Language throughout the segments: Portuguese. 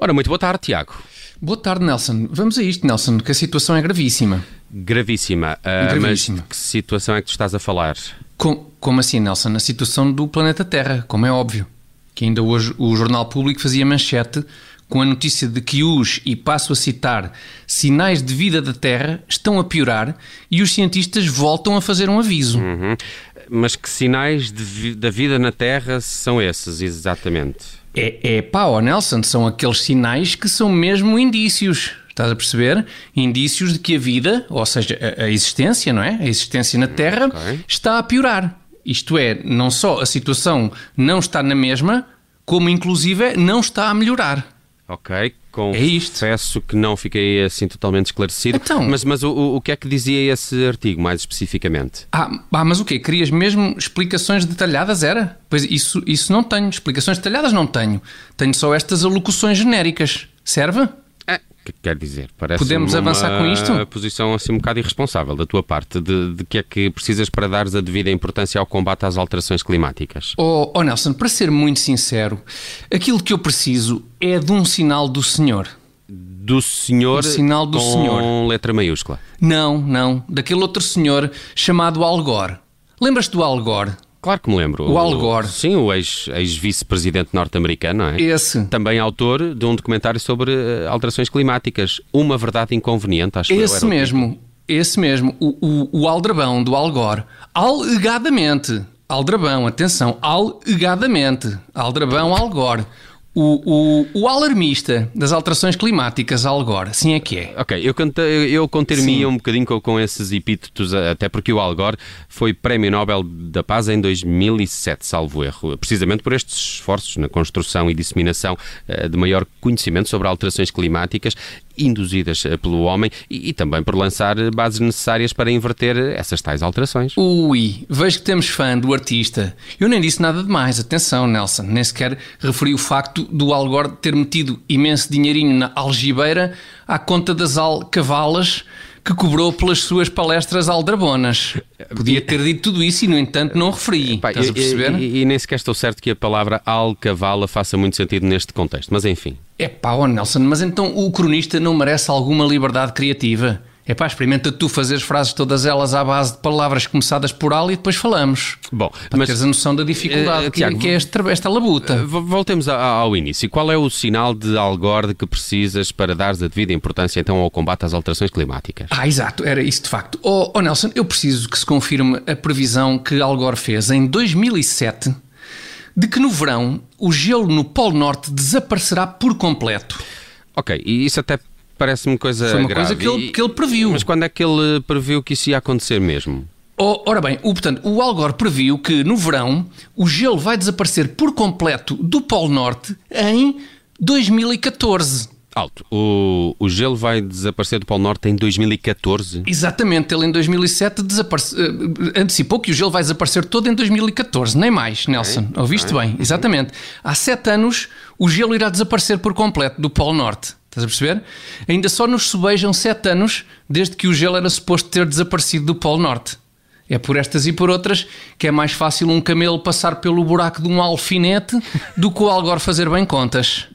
Ora, muito boa tarde, Tiago. Boa tarde, Nelson. Vamos a isto, Nelson, que a situação é gravíssima. Gravíssima. Uh, Gravíssima. Mas que situação é que tu estás a falar? Com- como assim, Nelson? A situação do planeta Terra, como é óbvio. Que ainda hoje o Jornal Público fazia manchete com a notícia de que os, e passo a citar, sinais de vida da Terra estão a piorar e os cientistas voltam a fazer um aviso. Uhum. Mas que sinais vi- da vida na Terra são esses, exatamente? É, é pá, ó Nelson, são aqueles sinais que são mesmo indícios. Estás a perceber? Indícios de que a vida, ou seja, a, a existência, não é? A existência na Terra Ok. está a piorar. Isto é, não só a situação não está na mesma, como inclusive não está a melhorar. Ok, É confesso que não fiquei assim totalmente esclarecido. Então- mas mas o, o- o que é que dizia esse artigo, mais especificamente? Ah, ah, mas o quê? Querias mesmo explicações detalhadas, era? Pois isso, isso não tenho. Explicações detalhadas não tenho. Tenho só estas alocuções genéricas. Serve? É, que quer dizer, parece Podemos uma avançar com isto? posição assim um bocado irresponsável da tua parte, de, de que é que precisas para dares a devida importância ao combate às alterações climáticas. Oh, oh Nelson, para ser muito sincero, aquilo que eu preciso é de um sinal do Senhor. Do senhor O sinal do com senhor. letra maiúscula. Não, não, daquele outro senhor chamado Al Gore. Lembras-te do Al Gore? Claro que me lembro. O Al Gore. Sim, o ex- ex-vice-presidente norte-americano, não é? Esse. Também autor de um documentário sobre eh, alterações climáticas. Uma verdade inconveniente, acho que Esse o mesmo, esse mesmo, o, o, o aldrabão do Al Gore. Alegadamente. Aldrabão, atenção, alegadamente. Aldrabão Al Gore. O, o, o alarmista das alterações climáticas, Al Gore, assim é que é. Ok, eu, canta, eu conter-me Sim. um bocadinho com, com esses epítetos, até porque o Al Gore foi Prémio Nobel da Paz em 2007, salvo erro, precisamente por estes esforços na construção e disseminação eh, de maior conhecimento sobre alterações climáticas induzidas eh, pelo homem e, e também por lançar eh, bases necessárias para inverter essas tais alterações. Ui, vejo que temos fã do artista. Eu nem disse nada demais, atenção, Nelson. Nem sequer referi o facto do Al Gore ter metido imenso dinheirinho na algibeira à conta das alcavalas que cobrou pelas suas palestras aldrabonas. Podia ter dito tudo isso e, no entanto, não referi. Pá, Estás a e- perceber? E, e nem sequer estou certo que a palavra alcavala faça muito sentido neste contexto, mas enfim. É pá, ó Nelson, mas então o cronista não merece alguma liberdade criativa? É pá, experimenta tu fazer as frases todas elas à base de palavras começadas por al e depois falamos. Bom, Para mas teres a noção da dificuldade Eh, que, Tiago, que é este, esta labuta. V- Voltemos a- ao início. Qual é o sinal de algorde que precisas para dares a devida importância então ao combate às alterações climáticas? Ah, exato, era isso de facto. Oh, oh, Nelson, eu preciso que se confirme a previsão que Al Gore fez em 2007 de que no verão o gelo no Polo Norte desaparecerá por completo. Ok, e isso até parece-me coisa Foi uma grave. coisa que ele, que ele previu. Mas quando é que ele previu que isso ia acontecer mesmo? Oh, ora bem, o, portanto, o Al Gore previu que no verão o gelo vai desaparecer por completo do Polo Norte em 2014. Alto. O, o gelo vai desaparecer do Polo Norte em 2014? Exatamente, ele em 2007 desaparece- eh, antecipou que o gelo vai desaparecer todo em 2014, nem mais, Nelson. Ouviste bem? Exatamente. Há sete anos o gelo irá desaparecer por completo do Polo Norte. Estás a perceber? Ainda só nos sobejam sete anos desde que o gelo era suposto ter desaparecido do Polo Norte. É por estas e por outras que é mais fácil um camelo passar pelo buraco de um alfinete do que o Algor fazer bem contas.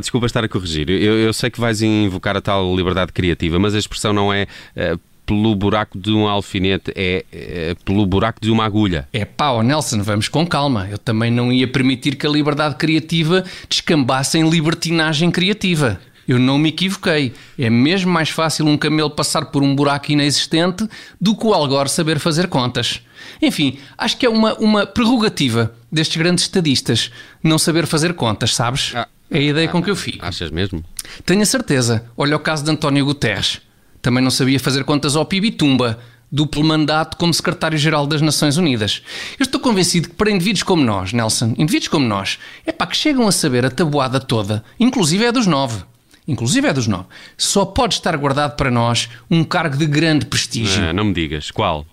Desculpa estar a corrigir. Eu, eu sei que vais invocar a tal liberdade criativa, mas a expressão não é eh, pelo buraco de um alfinete, é, eh, pelo buraco de uma agulha. É pá, Nelson, vamos com calma. Eu também não ia permitir que a liberdade criativa descambasse em libertinagem criativa. Eu não me equivoquei. É mesmo mais fácil um camelo passar por um buraco inexistente do que o Algor saber fazer contas. Enfim, acho que é uma, uma prerrogativa destes grandes estadistas não saber fazer contas, sabes? Ah. é a ideia com que eu fico. Achas mesmo? Tenho a certeza. Olha o caso de António Guterres. Também não sabia fazer contas ao PIB e tumba. Duplo mandato como secretário-geral das Nações Unidas. Eu estou convencido que para indivíduos como nós, Nelson, indivíduos como nós, é pá, que chegam a saber a tabuada toda, inclusive é dos nove. Inclusive é dos nove. Só pode estar guardado para nós um cargo de grande prestígio. Ah, não me digas. Qual?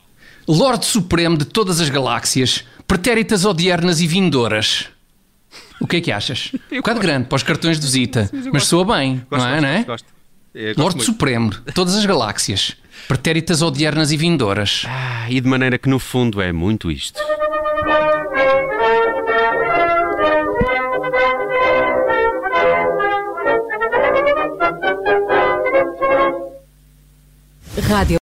Lorde Supremo de todas as galáxias, pretéritas odiernas e vindouras. O que é que achas? Um bocado grande para os cartões de visita, mas soa bem, não é? não é? Gosto. É, gosto é, Lorde. Supremo, todas as galáxias, pretéritas odiernas e vindoras. Ah, e de maneira que no fundo é muito isto. Rádio